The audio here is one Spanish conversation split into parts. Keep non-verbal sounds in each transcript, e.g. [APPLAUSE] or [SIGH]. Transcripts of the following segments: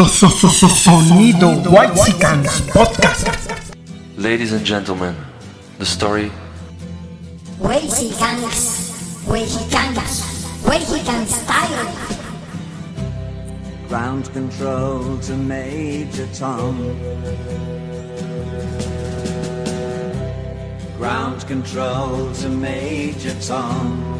So, so, so, sonido White Podcast. Ladies and gentlemen, the story. Huejicangas, Huejicangas, Huejican style. Ground control to Major Tom. Ground control to Major Tom.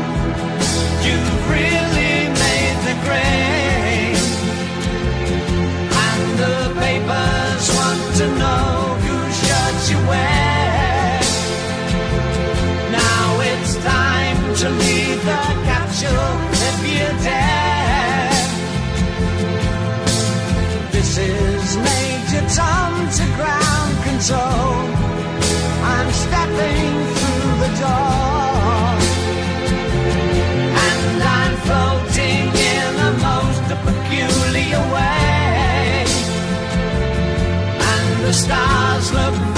stars look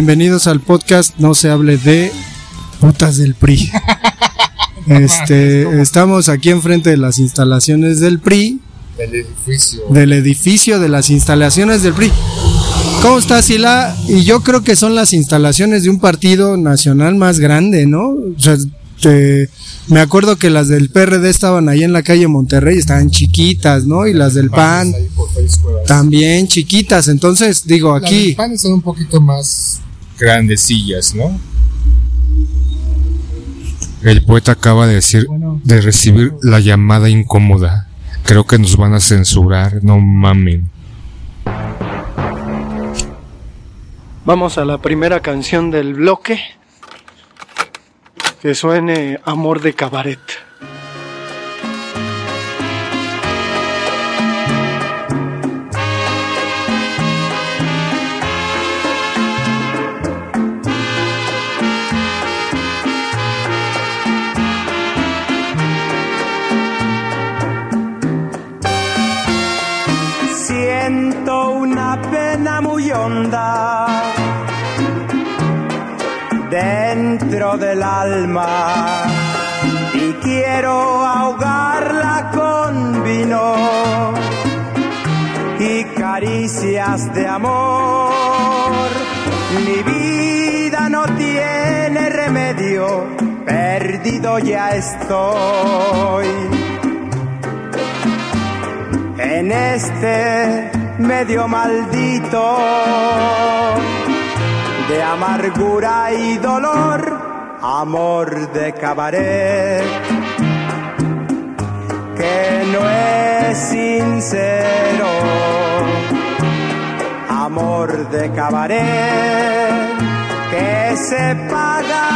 Bienvenidos al podcast No se hable de putas del PRI. [LAUGHS] este, estamos aquí enfrente de las instalaciones del PRI. Del edificio. Del edificio de las instalaciones del PRI. ¿Cómo estás, Sila? Y yo creo que son las instalaciones de un partido nacional más grande, ¿no? O sea, me acuerdo que las del PRD estaban ahí en la calle Monterrey, estaban chiquitas, ¿no? Y las del PAN también chiquitas. Entonces, digo, aquí... Las PAN son un poquito más grandecillas, ¿no? El poeta acaba de decir de recibir la llamada incómoda. Creo que nos van a censurar, no mamen. vamos a la primera canción del bloque. Que suene Amor de Cabaret. Dentro del alma y quiero ahogarla con vino y caricias de amor. Mi vida no tiene remedio, perdido ya estoy en este medio maldito de amargura y dolor, amor de cabaret que no es sincero, amor de cabaret que se paga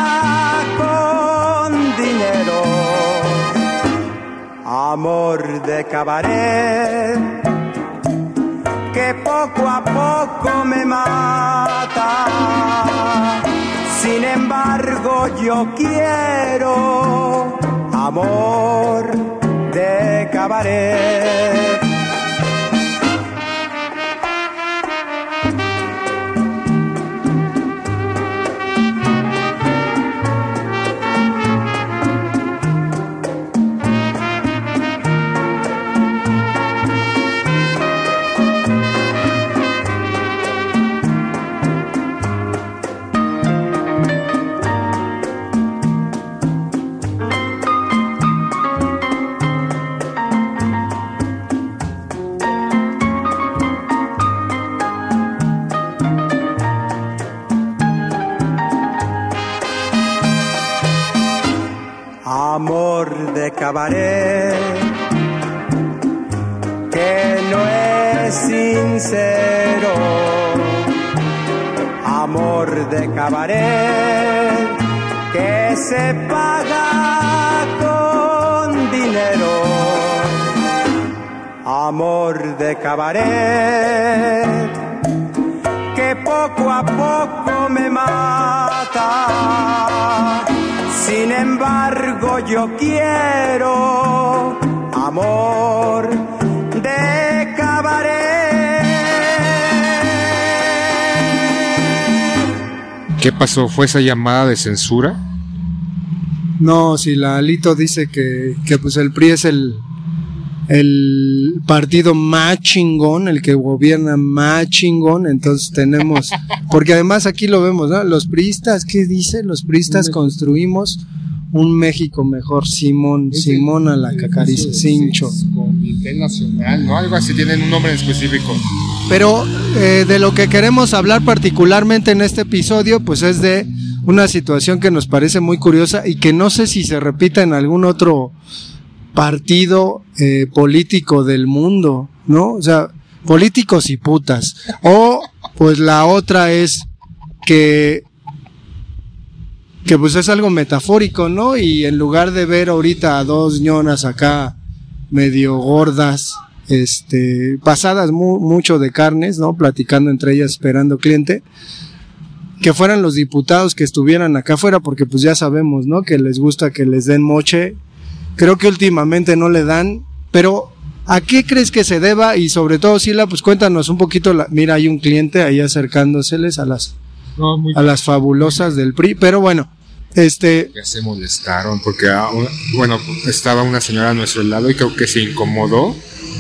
con dinero. Amor de cabaret poco a poco me mata. Sin embargo, yo quiero amor de cabaret. De cabaret que no es sincero, amor de cabaret que se paga con dinero, amor de cabaret que poco a poco me mata. Sin embargo, yo quiero amor de cabaret. ¿Qué pasó? ¿Fue esa llamada de censura? No, si la Alito dice que, que pues el PRI es el, el partido más chingón, el que gobierna más chingón, entonces tenemos, [LAUGHS] porque además aquí lo vemos, ¿no? Los priistas, ¿qué dice? Los priistas construimos un México mejor, Simón, Simón a la cacariza, cincho. Comité Nacional, ¿no? Algo así, tienen un nombre en específico. Pero eh, de lo que queremos hablar particularmente en este episodio, pues es de una situación que nos parece muy curiosa y que no sé si se repita en algún otro partido eh, político del mundo, ¿no? O sea, políticos y putas. O, pues la otra es que que pues es algo metafórico, ¿no? Y en lugar de ver ahorita a dos ñonas acá medio gordas, este, pasadas mu- mucho de carnes, ¿no? Platicando entre ellas, esperando cliente, que fueran los diputados que estuvieran acá afuera, porque pues ya sabemos, ¿no? Que les gusta que les den moche. Creo que últimamente no le dan, pero ¿a qué crees que se deba? Y sobre todo, Sila, pues cuéntanos un poquito, la, mira, hay un cliente ahí acercándoseles a las, No, muy a las fabulosas del PRI, pero bueno, este, Ya se molestaron porque, ah, una- bueno, estaba una señora a nuestro lado y creo que se incomodó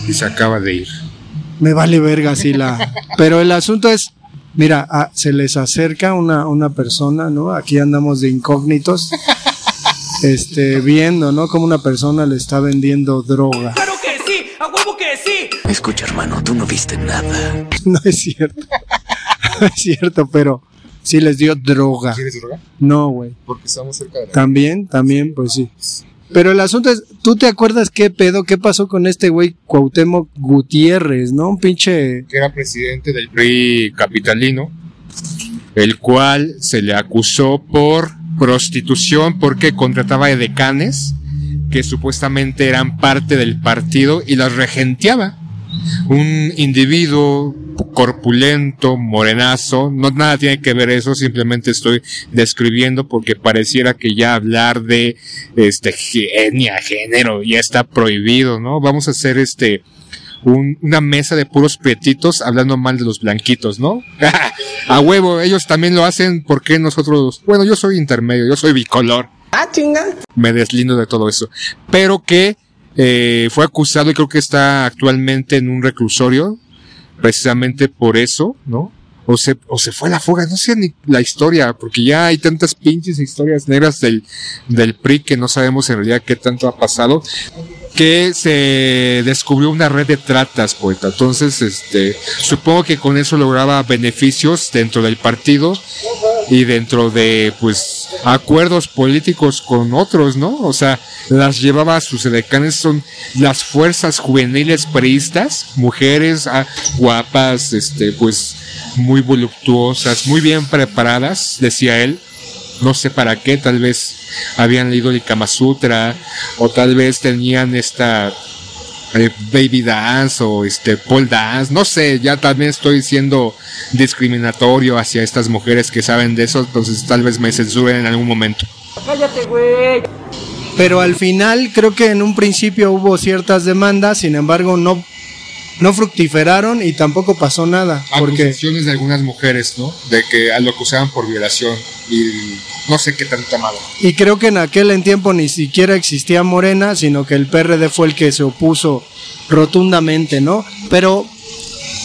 y se acaba de ir. Me vale verga, sí, la. Pero el asunto es Mira, ah, se les acerca una, una persona, ¿no? Aquí andamos de incógnitos, este, viendo, ¿no? Como una persona le está vendiendo droga. ¡Claro que sí! ¡A huevo que sí! Escucha, hermano, tú no viste nada. [LAUGHS] No es cierto. [LAUGHS] No es cierto, pero sí les dio droga. ¿Quieres droga? No, güey. Porque estamos cerca de la... También, también, pues sí. Pero el asunto es, ¿tú te acuerdas qué pedo, qué pasó con este güey Cuauhtémoc Gutiérrez, no? Un pinche... que era presidente del PRI capitalino, el cual se le acusó por prostitución porque contrataba edecanes que supuestamente eran parte del partido y las regenteaba. Un individuo corpulento, morenazo, no nada tiene que ver eso, simplemente estoy describiendo porque pareciera que ya hablar de este genia, género, ya está prohibido, ¿no? Vamos a hacer este un- una mesa de puros prietitos hablando mal de los blanquitos, ¿no? [LAUGHS] a huevo, ellos también lo hacen porque nosotros, bueno, yo soy intermedio, yo soy bicolor. Ah, chinga. Me deslindo de todo eso. Pero que eh, fue acusado y creo que está actualmente en un reclusorio, precisamente por eso, ¿no? O se, o se fue a la fuga, no sé ni la historia, porque ya hay tantas pinches historias negras del, del PRI que no sabemos en realidad qué tanto ha pasado que se descubrió una red de tratas, poeta. Entonces, este, supongo que con eso lograba beneficios dentro del partido y dentro de, pues, acuerdos políticos con otros, ¿no? O sea, las llevaba a sus edecanes, son las fuerzas juveniles priistas, mujeres ah, guapas, este, pues, muy voluptuosas, muy bien preparadas, decía él, no sé para qué, tal vez habían leído el Kama Sutra o tal vez tenían esta eh, baby dance o este pole dance, no sé, ya también estoy siendo discriminatorio hacia estas mujeres que saben de eso, entonces tal vez me censuren en algún momento. Pero al final creo que en un principio hubo ciertas demandas, sin embargo no, no fructiferaron y tampoco pasó nada. Porque Acusaciones de algunas mujeres, ¿no? De que lo acusaban por violación y no sé qué tanto amado. Y creo que en aquel en tiempo ni siquiera existía Morena, sino que el PRD fue el que se opuso rotundamente, ¿no? Pero,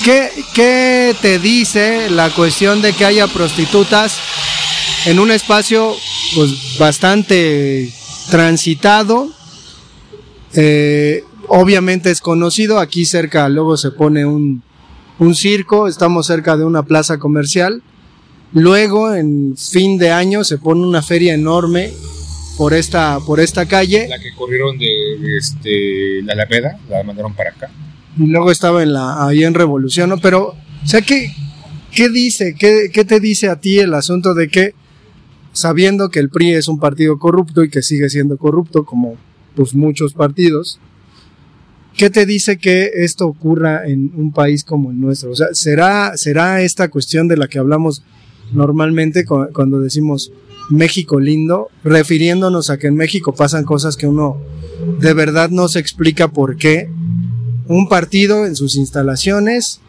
¿qué, qué te dice la cuestión de que haya prostitutas en un espacio pues bastante transitado? Eh, obviamente es conocido, aquí cerca luego se pone un, un circo, estamos cerca de una plaza comercial. Luego, en fin de año, se pone una feria enorme por esta, por esta calle. La que corrieron de, de, este, la Alameda, la mandaron para acá. Y luego estaba en la, ahí en Revolución, ¿no? Pero, o sea, ¿qué, qué dice? ¿Qué, ¿Qué te dice a ti el asunto de que, sabiendo que el PRI es un partido corrupto y que sigue siendo corrupto, como pues muchos partidos, ¿qué te dice que esto ocurra en un país como el nuestro? O sea, ¿será, será esta cuestión de la que hablamos normalmente cu- cuando decimos México lindo, refiriéndonos a que en México pasan cosas que uno de verdad no se explica por qué un partido en sus instalaciones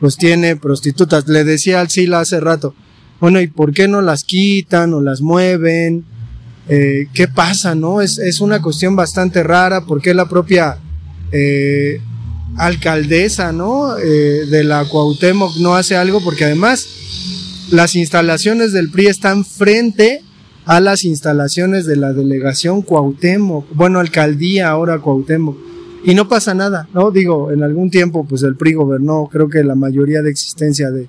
pues tiene prostitutas. Le decía al Sila hace rato, bueno, ¿y por qué no las quitan o las mueven? Eh, ¿Qué pasa, no? Es, es una cuestión bastante rara, porque la propia eh, alcaldesa, ¿no? Eh, de la Cuauhtémoc no hace algo, porque además las instalaciones del PRI están frente a las instalaciones de la delegación Cuauhtémoc, bueno, alcaldía ahora Cuauhtémoc, y no pasa nada, ¿no? Digo, en algún tiempo, pues el PRI gobernó, creo que la mayoría de existencia de,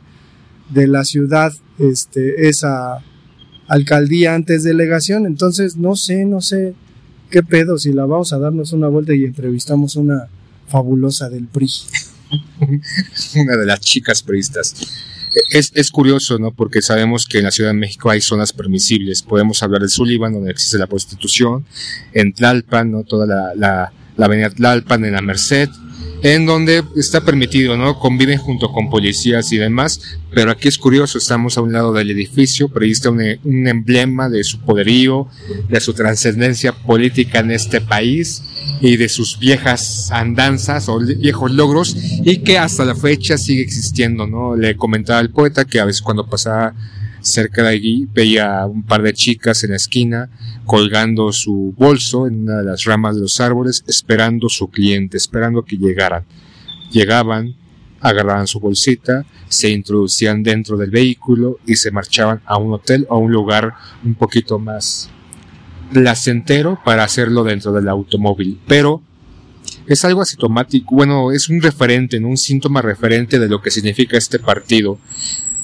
de la ciudad, este, esa alcaldía antes delegación, entonces no sé, no sé qué pedo, si la vamos a darnos una vuelta y entrevistamos una fabulosa del PRI. [LAUGHS] una de las chicas periodistas. Es, es curioso, ¿no? Porque sabemos que en la Ciudad de México hay zonas permisibles. Podemos hablar de Sullivan, donde existe la prostitución, en Tlalpan, ¿no? Toda la, la, la avenida Tlalpan, en la Merced, en donde está permitido, ¿no? Conviven junto con policías y demás. Pero aquí es curioso, estamos a un lado del edificio, pero ahí está un, un emblema de su poderío, de su trascendencia política en este país y de sus viejas andanzas o viejos logros y que hasta la fecha sigue existiendo, ¿no? Le comentaba al poeta que a veces cuando pasaba cerca de allí veía un par de chicas en la esquina colgando su bolso en una de las ramas de los árboles esperando su cliente, esperando que llegaran. Llegaban, agarraban su bolsita, se introducían dentro del vehículo y se marchaban a un hotel o a un lugar un poquito más placentero para hacerlo dentro del automóvil. Pero es algo asintomático, bueno, es un referente, ¿no? un síntoma referente de lo que significa este partido.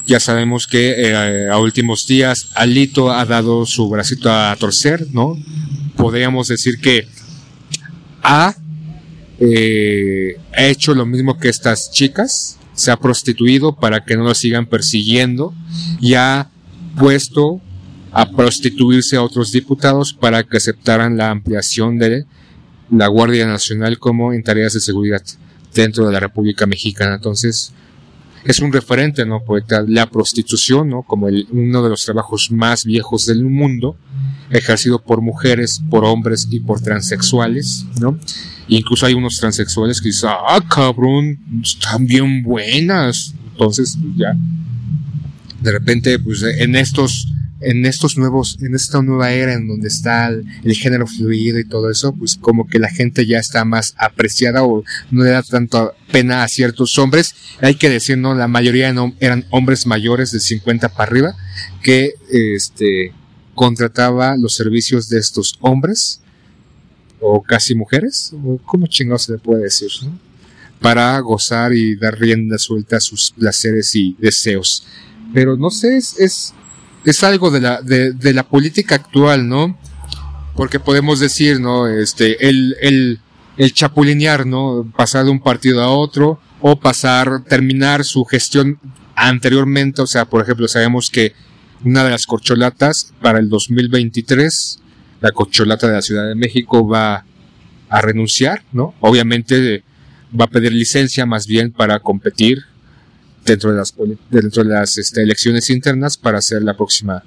Ya sabemos que eh, a últimos días Alito ha dado su bracito a torcer, ¿no? Podríamos decir que ha eh, hecho lo mismo que estas chicas, se ha prostituido para que no lo sigan persiguiendo y ha puesto a prostituirse a otros diputados para que aceptaran la ampliación de la Guardia Nacional como en tareas de seguridad dentro de la República Mexicana. Entonces, es un referente, ¿no? Poeta, la prostitución, ¿no? Como uno de los trabajos más viejos del mundo, ejercido por mujeres, por hombres y por transexuales, ¿no? Incluso hay unos transexuales que dicen, ah, cabrón, están bien buenas. Entonces, pues, ya, de repente, pues en estos, en estos nuevos, en esta nueva era en donde está el, género fluido y todo eso, pues como que la gente ya está más apreciada o no le da tanta pena a ciertos hombres. Hay que decir, ¿no? La mayoría eran hombres mayores de 50 para arriba que, este, contrataba los servicios de estos hombres o casi mujeres, o cómo chingados se le puede decir, para gozar y dar rienda suelta a sus placeres y deseos. Pero no sé, es, es algo de la, de, la política actual, ¿no? Porque podemos decir, ¿no? Este, el, el, el chapulinear, ¿no? Pasar de un partido a otro, o pasar, terminar su gestión anteriormente, o sea, por ejemplo, sabemos que una de las corcholatas para el 2023, la corcholata de la Ciudad de México va a renunciar, ¿no? Obviamente va a pedir licencia más bien para competir dentro de las, dentro de las este, elecciones internas para ser la próxima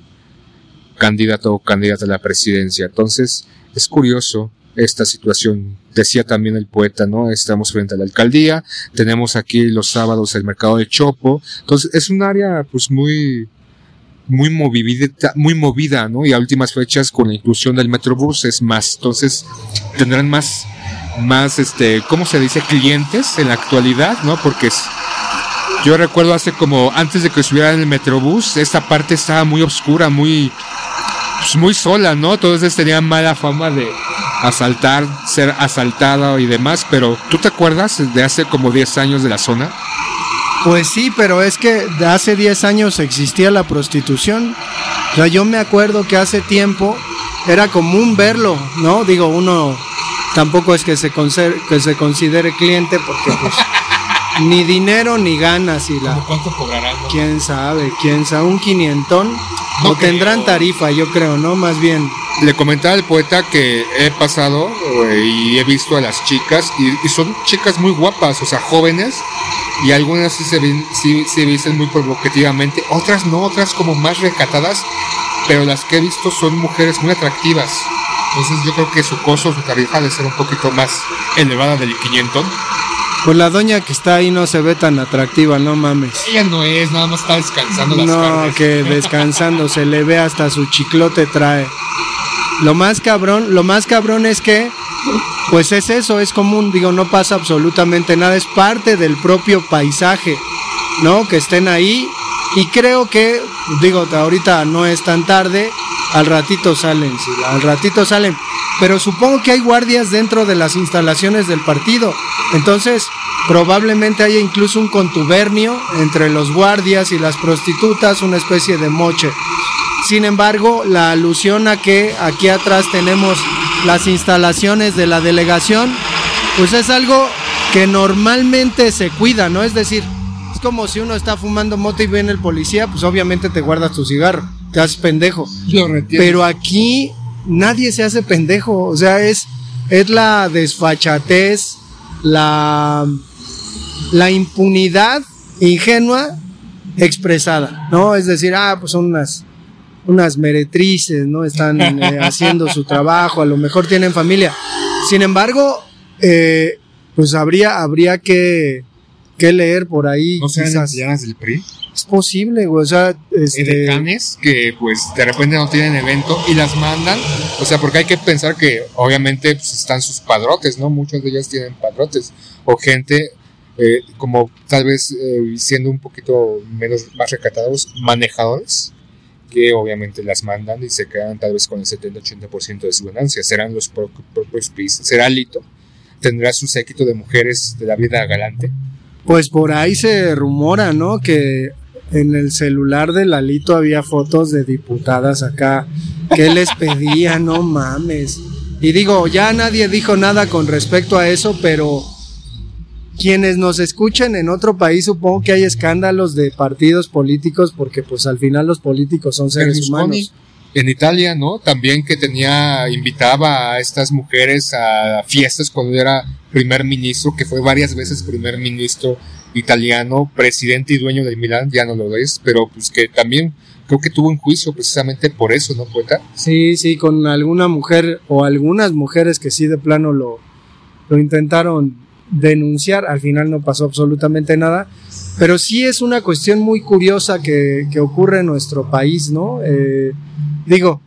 candidato o candidata a la presidencia. Entonces, es curioso esta situación. Decía también el poeta, ¿no? Estamos frente a la alcaldía, tenemos aquí los sábados el mercado de Chopo. Entonces, es un área pues muy muy movida, muy movida, ¿no? Y a últimas fechas con la inclusión del Metrobús es más. Entonces, tendrán más más este, ¿cómo se dice? clientes en la actualidad, ¿no? Porque es, yo recuerdo hace como antes de que estuviera en el Metrobús, esta parte estaba muy oscura, muy pues muy sola, ¿no? Entonces tenía mala fama de asaltar, ser asaltada y demás, pero ¿tú te acuerdas de hace como 10 años de la zona? Pues sí, pero es que hace 10 años existía la prostitución. O sea, yo me acuerdo que hace tiempo era común verlo, ¿no? Digo, uno tampoco es que se, que se considere cliente porque pues ni dinero ni ganas y la... ¿Cuánto cobrarán? ¿Quién sabe? ¿Quién sabe? Un quinientón. No o tendrán tarifa, yo creo, ¿no? Más bien. Le comentaba al poeta que he pasado eh, y he visto a las chicas y, y son chicas muy guapas, o sea, jóvenes y algunas sí se, ven, sí, se visten muy provocativamente, otras no, otras como más recatadas, pero las que he visto son mujeres muy atractivas. Entonces yo creo que su costo, su tarifa debe ser un poquito más elevada del 500. Pues la doña que está ahí no se ve tan atractiva, no mames. Ella no es, nada más está descansando las No, carnes. que descansando se le ve hasta su chiclote trae. Lo más cabrón, lo más cabrón es que pues es eso, es común, digo, no pasa absolutamente nada, es parte del propio paisaje, ¿no? Que estén ahí y creo que digo, ahorita no es tan tarde, al ratito salen, sí, al ratito salen, pero supongo que hay guardias dentro de las instalaciones del partido. Entonces, probablemente haya incluso un contubernio entre los guardias y las prostitutas, una especie de moche. Sin embargo, la alusión a que aquí atrás tenemos las instalaciones de la delegación, pues es algo que normalmente se cuida, ¿no? Es decir, es como si uno está fumando moto y viene el policía, pues obviamente te guardas tu cigarro, te haces pendejo. Lo. Pero aquí nadie se hace pendejo, o sea, es, es la desfachatez, la, la impunidad ingenua expresada, ¿no? Es decir, ah, pues son unas, unas meretrices, ¿no? Están eh, [LAUGHS] haciendo su trabajo, a lo mejor tienen familia. Sin embargo, eh, pues habría, habría que, que leer por ahí. ¿No sean empleadas del PRI? Es posible, güey, o sea, este, edecanes que pues de repente no tienen evento y las mandan, o sea, porque hay que pensar que obviamente pues, están sus padrotes, ¿no? Muchos de ellos tienen padrotes o gente eh, como tal vez eh, siendo un poquito menos más recatados, manejadores, que obviamente las mandan y se quedan tal vez con el 70-80% de su ganancia. Serán los pro- propios pistas. Será Lito. Tendrá su séquito de mujeres de la vida galante. Pues por ahí se rumora, ¿no? Que en el celular de Lalito había fotos de diputadas acá que les pedía, [LAUGHS] no mames. Y digo, ya nadie dijo nada con respecto a eso, pero quienes nos escuchen en otro país supongo que hay escándalos de partidos políticos porque pues al final los políticos son seres humanos. En Italia, ¿no? También que tenía, invitaba a estas mujeres a fiestas cuando era primer ministro, que fue varias veces primer ministro italiano, presidente y dueño del Milán, ya no lo es, pero pues que también creo que tuvo un juicio precisamente por eso, ¿no, poeta? Sí, sí, con alguna mujer o algunas mujeres que sí de plano lo, lo intentaron denunciar, al final no pasó absolutamente nada, pero sí es una cuestión muy curiosa que, que ocurre en nuestro país, ¿no? Eh, digo,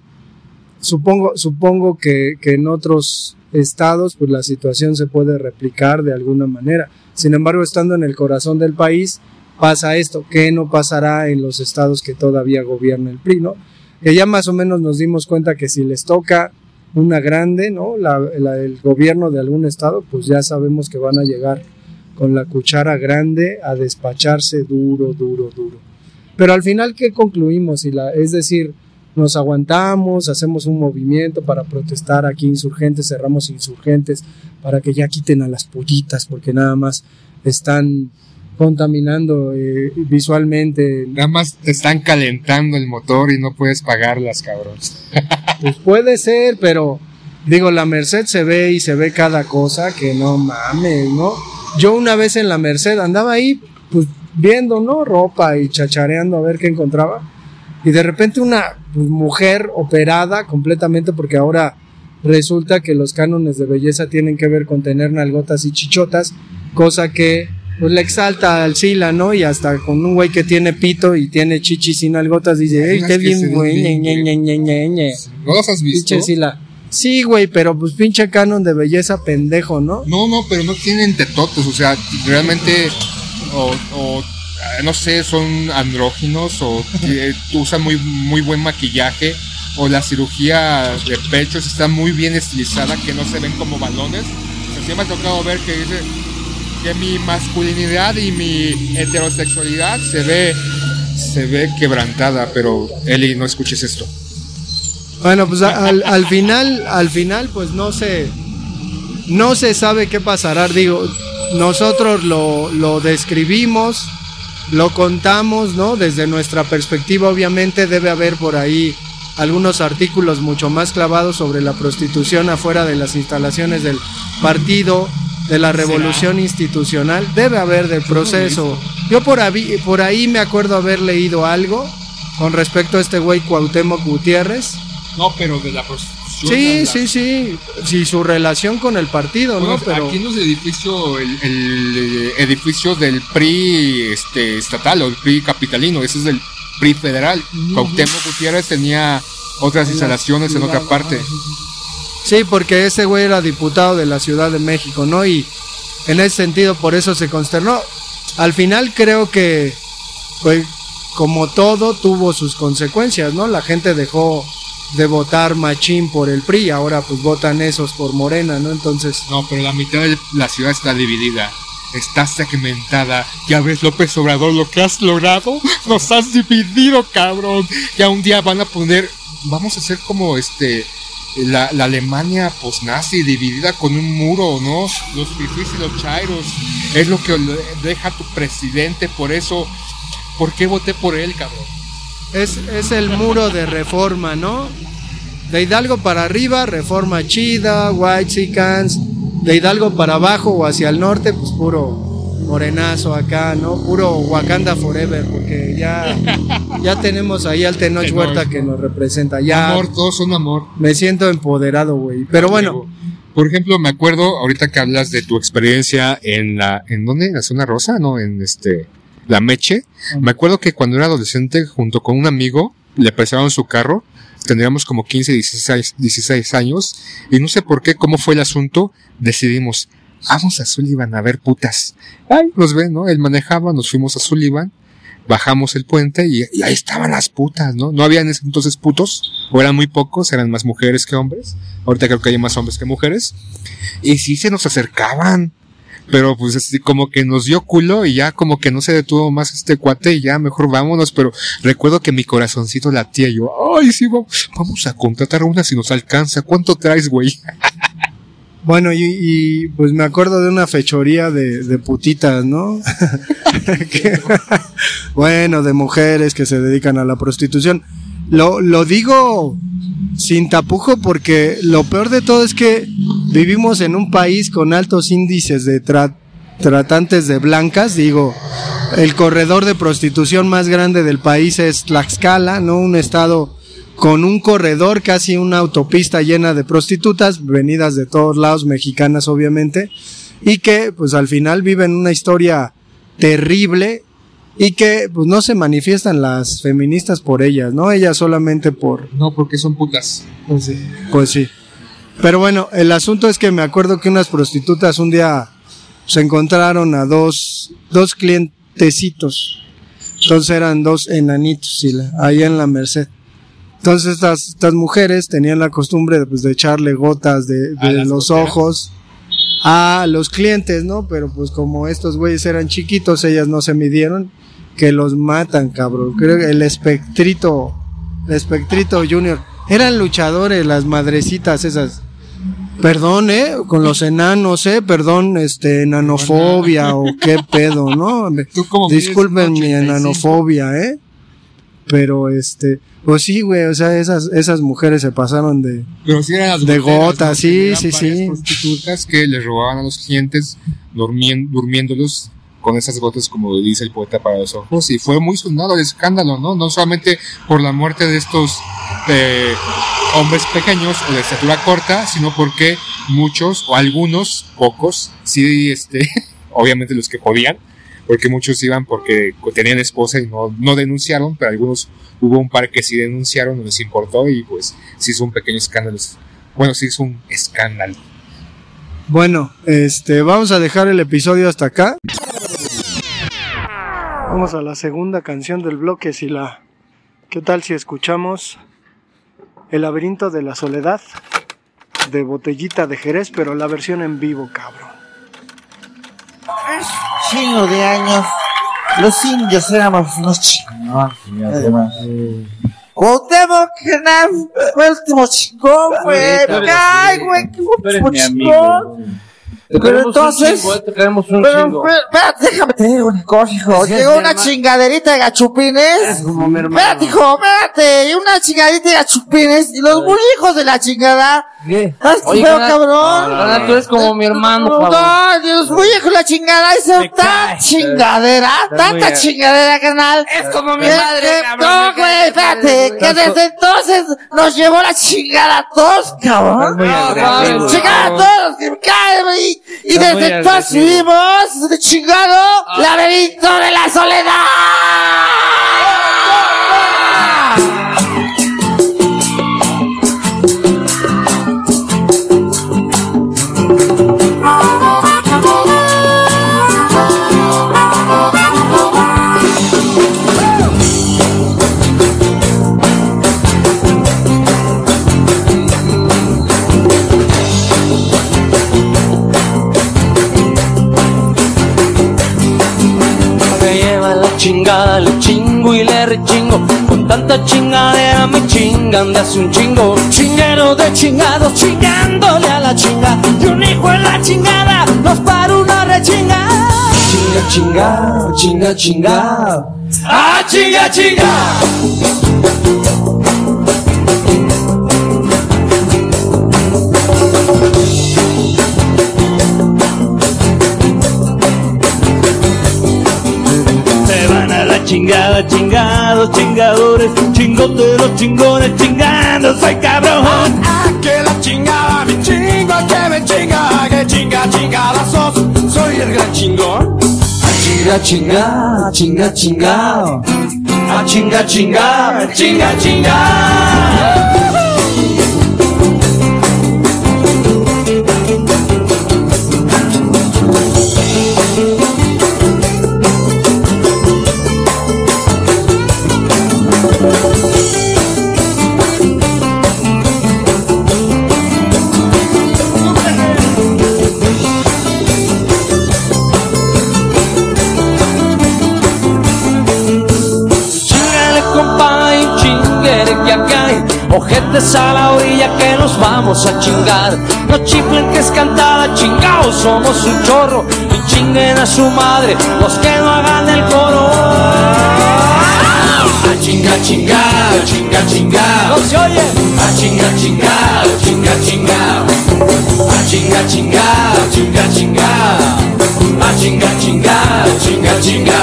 supongo, supongo que, que en otros estados pues la situación se puede replicar de alguna manera. Sin embargo, estando en el corazón del país, pasa esto, que no pasará en los estados que todavía gobierna el PRI, ¿no? Que ya más o menos nos dimos cuenta que si les toca una grande, ¿no? La, el gobierno de algún estado, pues ya sabemos que van a llegar con la cuchara grande a despacharse duro, duro, duro. Pero al final, ¿qué concluimos? Y la, es decir, nos aguantamos, hacemos un movimiento para protestar aquí insurgentes, cerramos insurgentes para que ya quiten a las pollitas porque nada más están contaminando eh, visualmente. Nada más te están calentando el motor y no puedes pagarlas, cabrón. [LAUGHS] Pues puede ser, pero digo, la Merced se ve y se ve cada cosa que no mames, ¿no? Yo una vez en la Merced andaba ahí, pues viendo, ¿no? Ropa y chachareando a ver qué encontraba. Y de repente una pues, mujer operada completamente porque ahora resulta que los cánones de belleza tienen que ver con tener nalgotas y chichotas, cosa que pues le exalta al Sila, ¿no? Y hasta con un güey que tiene pito y tiene chichis y nalgotas dice, ¡ey, qué bien, güey! bien, ñe, ñe, ñe, ñe, ñe". ¿No las has visto? Pinche Sila. Sí, güey, pero pues pinche canon de belleza pendejo, ¿no? No, no, pero no tienen tetotes, o sea, realmente, o, o, eh, no sé, son andróginos o eh, usan muy, muy buen maquillaje o la cirugía de pechos está muy bien estilizada, que no se ven como balones. O sea, sí me ha tocado ver que dice mi masculinidad y mi heterosexualidad se ve, se ve quebrantada, pero Eli, no escuches esto. Bueno, pues al, al final, al final, pues no se, no se sabe qué pasará. Digo, nosotros lo, lo describimos, lo contamos, ¿no? Desde nuestra perspectiva, obviamente debe haber por ahí algunos artículos mucho más clavados sobre la prostitución afuera de las instalaciones del partido, de la revolución institucional. Debe haber del proceso. Yo por ahí, por ahí me acuerdo haber leído algo con respecto a este güey Cuauhtémoc Gutiérrez. No, pero de la prostitución. Sí, la- sí, sí. Sí, su relación con el partido, Bueno, ¿no? Pero Aquí en los edificios, el, el, eh, edificio del PRI este, estatal o el PRI capitalino, ese es del PRI federal. Cuauhtémoc Gutiérrez tenía otras instalaciones en otra parte. Sí, porque ese güey era diputado de la Ciudad de México, ¿no? Y en ese sentido, por eso se consternó. Al final creo que, pues, como todo, tuvo sus consecuencias, ¿no? La gente dejó de votar machín por el PRI, ahora pues votan esos por Morena, ¿no? Entonces, No, pero la mitad de la ciudad está dividida. Está segmentada. Ya ves, López Obrador, lo que has logrado. Nos has dividido, cabrón. Ya un día van a poner. Vamos a hacer como este. La, la Alemania post-nazi dividida con un muro, ¿no? Los fifís y los chairos. Es lo que deja tu presidente. Por eso. ¿Por qué voté por él, cabrón? es, es el muro de reforma, ¿no? De Hidalgo para arriba, reforma chida, White Sicans. De Hidalgo para abajo o hacia el norte, pues puro morenazo acá, ¿no? Puro Wakanda Forever, porque ya, ya tenemos ahí al Tenoch. Huerta que nos representa. Ya Amor, todos son amor. me siento empoderado, güey. Pero bueno, Por ejemplo, me acuerdo ahorita que hablas de tu experiencia en la, ¿en dónde? En la zona rosa, ¿no? En este, la Meche. Me acuerdo que cuando era adolescente, junto con un amigo, le prestaron su carro. Tendríamos como 15, 16, 16 años. Y no sé por qué, cómo fue el asunto, decidimos, vamos a Sullivan a ver putas. Ay, nos ven, ¿no? Él manejaba, nos fuimos a Sullivan, bajamos el puente y, ahí estaban las putas, ¿no? No había en entonces putos, o eran muy pocos, eran más mujeres que hombres. Ahorita creo que hay más hombres que mujeres. Y sí se nos acercaban. Pero pues como que nos dio culo y ya como que no se detuvo más este cuate y ya mejor vámonos. Pero recuerdo que mi corazoncito latía y yo, ay sí, vamos, vamos a contratar una si nos alcanza. ¿Cuánto traes, güey? [LAUGHS] Bueno, y, y, pues me acuerdo de una fechoría de, de putitas, ¿no? [LAUGHS] Bueno, de mujeres que se dedican a la prostitución. Lo, lo digo sin tapujo porque lo peor de todo es que vivimos en un país con altos índices de tra- tratantes de blancas, digo, el corredor de prostitución más grande del país es Tlaxcala, ¿no? Un estado con un corredor, casi una autopista llena de prostitutas, venidas de todos lados, mexicanas obviamente, y que pues al final viven una historia terrible y que pues no se manifiestan las feministas por ellas, ¿no? Ellas solamente por, No, porque son putas. pues sí. Pero bueno, el asunto es que me acuerdo que unas prostitutas un día se encontraron a dos, dos clientecitos. Entonces eran dos enanitos, y la- ahí en la Merced. Entonces estas, estas mujeres tenían la costumbre de, pues, de echarle gotas de, los goteras. ojos a los clientes, ¿no? Pero pues como estos güeyes eran chiquitos, ellas no se midieron, que los matan, cabrón. Creo que el espectrito, el espectrito junior, eran luchadores las madrecitas esas. Perdón, eh, con los enanos, eh, perdón, este, enanofobia o qué pedo, ¿no? Disculpen mi 1.85. enanofobia, eh. Pero este, pues sí, güey, o sea, esas, esas mujeres se pasaron de, De gotas, ¿no? sí, sí, sí. prostitutas que les robaban a los clientes durmien- durmiéndolos con esas gotas, como dice el poeta, para los ojos. Y fue muy sonado el escándalo, ¿no? No solamente por la muerte de estos eh, hombres pequeños o de estatura corta, sino porque muchos o algunos, pocos, sí, este, [LAUGHS] obviamente los que podían, porque muchos iban porque tenían esposa y no, no denunciaron, pero algunos hubo un par que sí denunciaron, no les importó y pues sí hizo un pequeño escándalo. Bueno, sí hizo un escándalo. Bueno, este, vamos a dejar el episodio hasta acá. Vamos a la segunda canción del bloque, si la... ¿Qué tal si escuchamos El laberinto de la soledad de Botellita de Jerez, pero la versión en vivo, cabrón? De años, los indios éramos unos chingones. Cuauhtémoc, carnal, fue el último chingón, güey. Ay, güey, qué último chingón. Pero entonces, pero, pero, espérate, déjame te digo una cosa, hijo. Llegó una chingaderita de gachupines. Espérate, hijo, espérate. Y una chingaderita de gachupines. Y los muy hijos de la chingada. ¿Sabes qué Oye, feo, cabrón? carnal, tú eres como mi hermano, No, cabrón. Dios, muy hijo de la chingada. Hizo tanta chingadera, tanta chingadera, carnal. Es como mi Que- madre, cabrón. No, güey, espérate. Que desde entonces nos llevó la chingada a todos, cabrón. Chingada a todos, que me cae, güey. Y muy desde entonces vivimos de chingado laberinto de la soledad. Tanta chingadera me chingan de hace un chingo. Chinguero de chingados, chingándole a la chinga. Y un hijo en la chingada, nos para una rechinga. Chinga, chinga, chinga, chinga. ¡Ah, chinga, chinga! Chingada, chingados, chingadores, chingoteros, chingones, chingando, soy cabrón. Que la chingada me chingo, que me chinga, que chinga, chingadazos, soy el gran chingón. Chinga, chinga, chinga, chinga. A chinga, chinga, chinga, chinga. No chiflen que es cantada, chingados, somos un chorro. Y chinguen a su madre los que no hagan el coro. A chinga, chinga, chinga, chinga. No se oye. A chinga, chinga, chinga, chinga. A chinga, chinga, chinga, chinga. A chinga, chinga, chinga, chinga.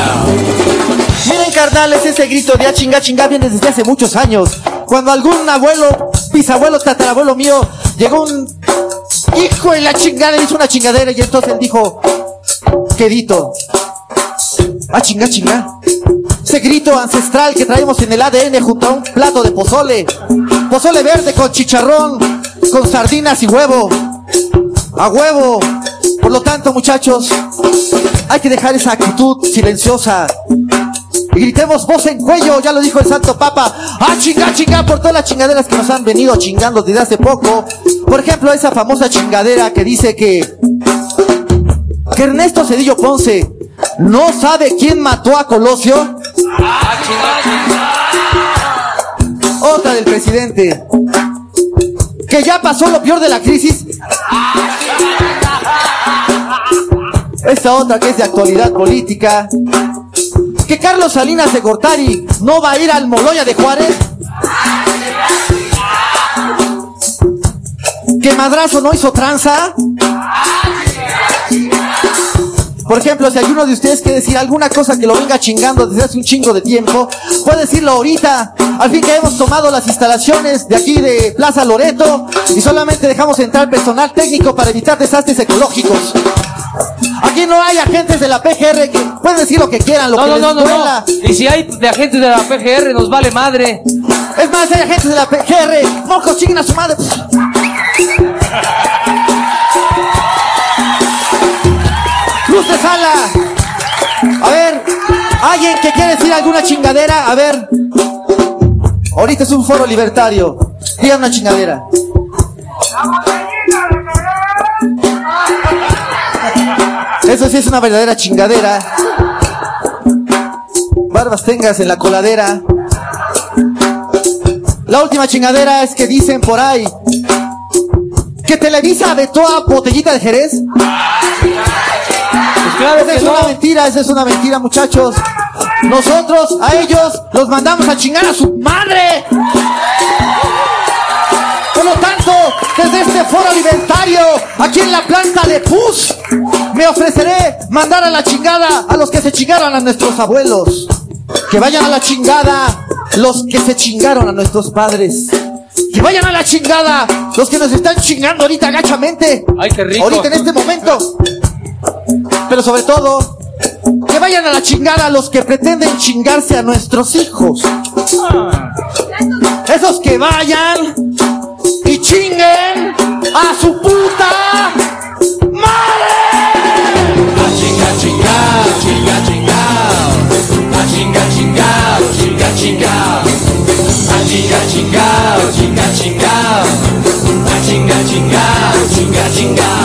Miren, carnales, ese grito de a chinga chinga viene desde hace muchos años. Cuando algún abuelo, bisabuelo, tatarabuelo mío, llegó un hijo de la chingada, hizo una chingadera y entonces él dijo, quedito, a chinga chinga. Ese grito ancestral que traemos en el ADN junto a un plato de pozole. Pozole verde con chicharrón, con sardinas y huevo. A huevo. Por lo tanto, muchachos, hay que dejar esa actitud silenciosa. Y gritemos voz en cuello, ya lo dijo el Santo Papa. ¡Ah, chinga, chinga! Por todas las chingaderas que nos han venido chingando desde hace poco. Por ejemplo, esa famosa chingadera que dice que. que Ernesto Cedillo Ponce no sabe quién mató a Colosio. Otra del presidente. Que ya pasó lo peor de la crisis. Esta otra que es de actualidad política. Que Carlos Salinas de Gortari no va a ir al Moloya de Juárez. Que Madrazo no hizo tranza. Por ejemplo, si hay uno de ustedes que decir alguna cosa que lo venga chingando desde hace un chingo de tiempo, puede decirlo ahorita. Al fin que hemos tomado las instalaciones de aquí de Plaza Loreto y solamente dejamos entrar personal técnico para evitar desastres ecológicos. Aquí no hay agentes de la PGR que pueden decir lo que quieran, lo No, que no, les no, no, duela. no. Y si hay de agentes de la PGR, nos vale madre. Es más, hay agentes de la PGR. Mocos, chinguen a su madre. De sala. A ver, alguien que quiere decir alguna chingadera, a ver. Ahorita es un foro libertario. Diga una chingadera. Eso sí es una verdadera chingadera. Barbas tengas en la coladera. La última chingadera es que dicen por ahí que Televisa vetó a Botellita de Jerez. Claro esa que es no. una mentira, esa es una mentira, muchachos. Nosotros a ellos los mandamos a chingar a su madre. Por lo tanto, desde este foro libertario, aquí en la planta de PUS, me ofreceré mandar a la chingada a los que se chingaron a nuestros abuelos. Que vayan a la chingada los que se chingaron a nuestros padres. Que vayan a la chingada los que nos están chingando ahorita agachamente. Ay, qué rico. Ahorita en este momento. Pero sobre todo, que vayan a la chingada los que pretenden chingarse a nuestros hijos. Esos que vayan y chinguen a su puta madre. A chinga, chinga, chinga, chinga. A chinga, chinga, chinga, chinga. A chinga, chinga, chinga, chinga. A chinga, chinga, chinga, chinga.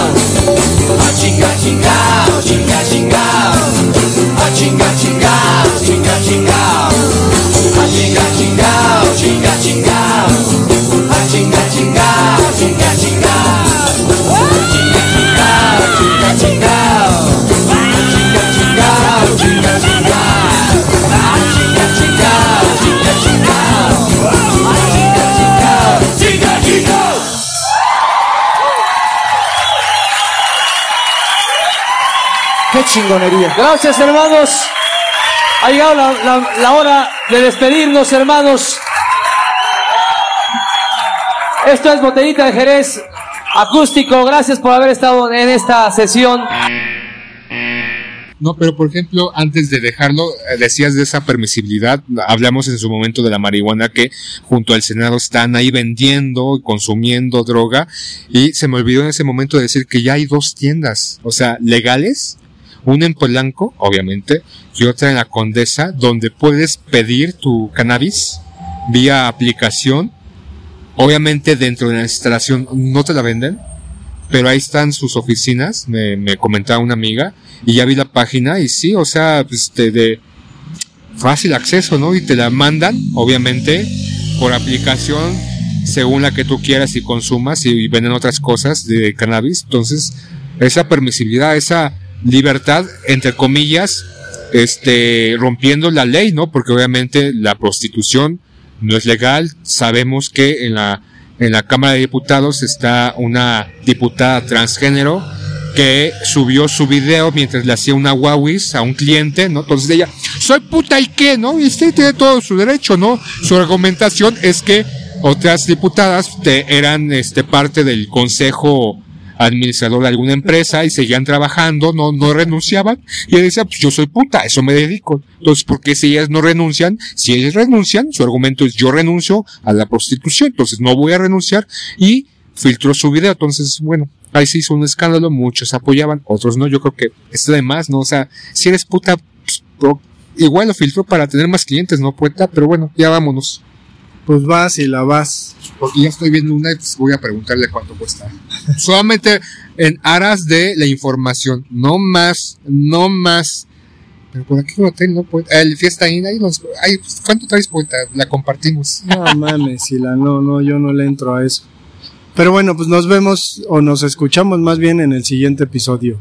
Chingonería. Gracias, hermanos. Ha llegado la, hora de despedirnos, hermanos. Esto es Botellita de Jerez acústico. Gracias por haber estado en esta sesión. No, pero por ejemplo, antes de dejarlo, eh, decías de esa permisibilidad, hablamos en su momento de la marihuana que junto al Senado están ahí vendiendo consumiendo droga y se me olvidó en ese momento decir que ya hay dos tiendas, o sea, legales, una en Polanco, obviamente, y otra en la Condesa, donde puedes pedir tu cannabis vía aplicación. Obviamente dentro de la instalación no te la venden, pero ahí están sus oficinas, me, me comentaba una amiga, y ya vi la página, y sí, o sea, pues de, de fácil acceso, ¿no? Y te la mandan, obviamente, por aplicación, según la que tú quieras y consumas y venden otras cosas de cannabis. Entonces, esa permisibilidad, esa libertad, entre comillas, este, rompiendo la ley, ¿no? Porque obviamente la prostitución no es legal. Sabemos que en la, en la Cámara de Diputados está una diputada transgénero que subió su video mientras le hacía una guauis a un cliente, ¿no? Entonces ella, soy puta y qué, ¿no? Y sí, tiene todo su derecho, ¿no? Su argumentación es que otras diputadas te- eran este, parte del consejo administrador de alguna empresa y seguían trabajando, no, no renunciaban. Y ella decía, pues yo soy puta, eso me dedico. Entonces, ¿por qué si ellas no renuncian? Si ellas renuncian, su argumento es yo renuncio a la prostitución, entonces no voy a renunciar y filtró su video. Entonces, bueno, ahí se hizo un escándalo, muchos apoyaban, otros no. Yo creo que está de más, ¿no? O sea, si eres puta, pues, igual lo filtró para tener más clientes, ¿no? Puta, pero bueno, ya vámonos. Pues vas y la vas. Porque ya estoy viendo una voy a preguntarle cuánto cuesta. [LAUGHS] Solamente en aras de la información, no más, no más. Pero por aquí hotel no puede. El fiesta ahí, ahí nos, pues, ¿cuánto traes poeta? La compartimos. No mames, si la no, no, yo no le entro a eso. Pero bueno, pues nos vemos o nos escuchamos más bien en el siguiente episodio.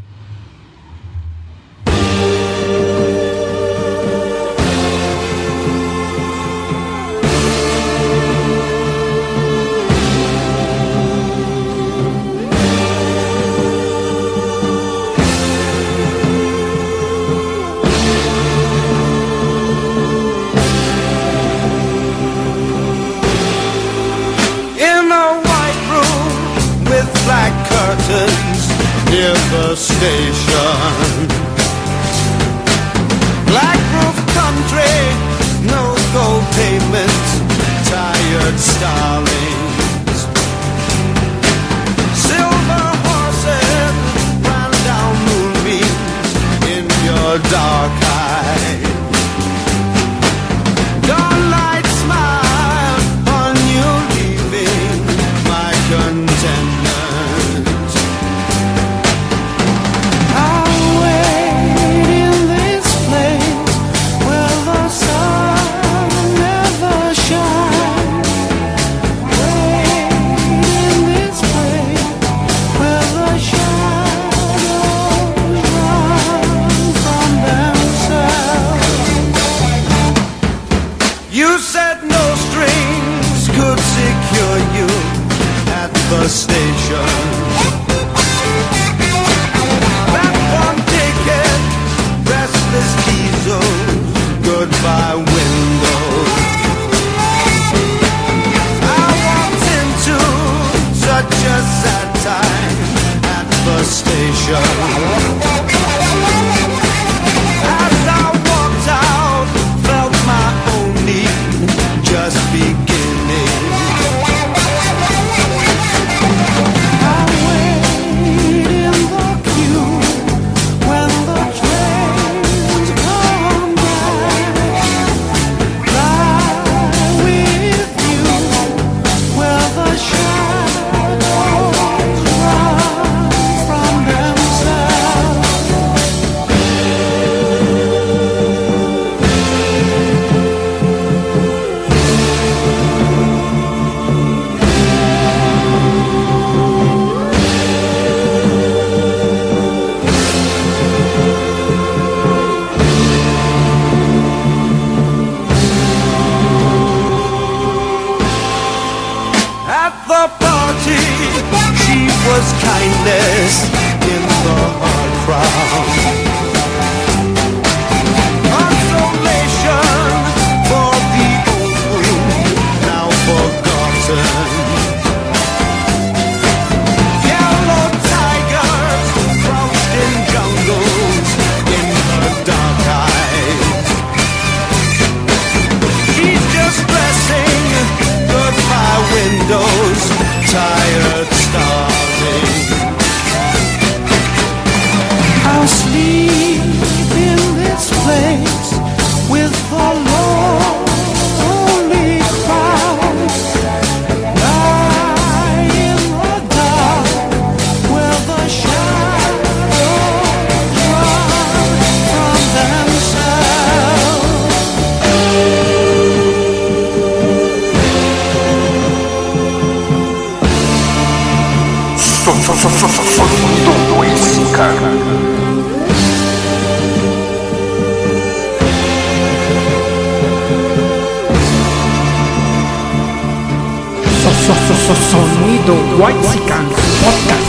Mundo esse, cara. Sonido White Podcast.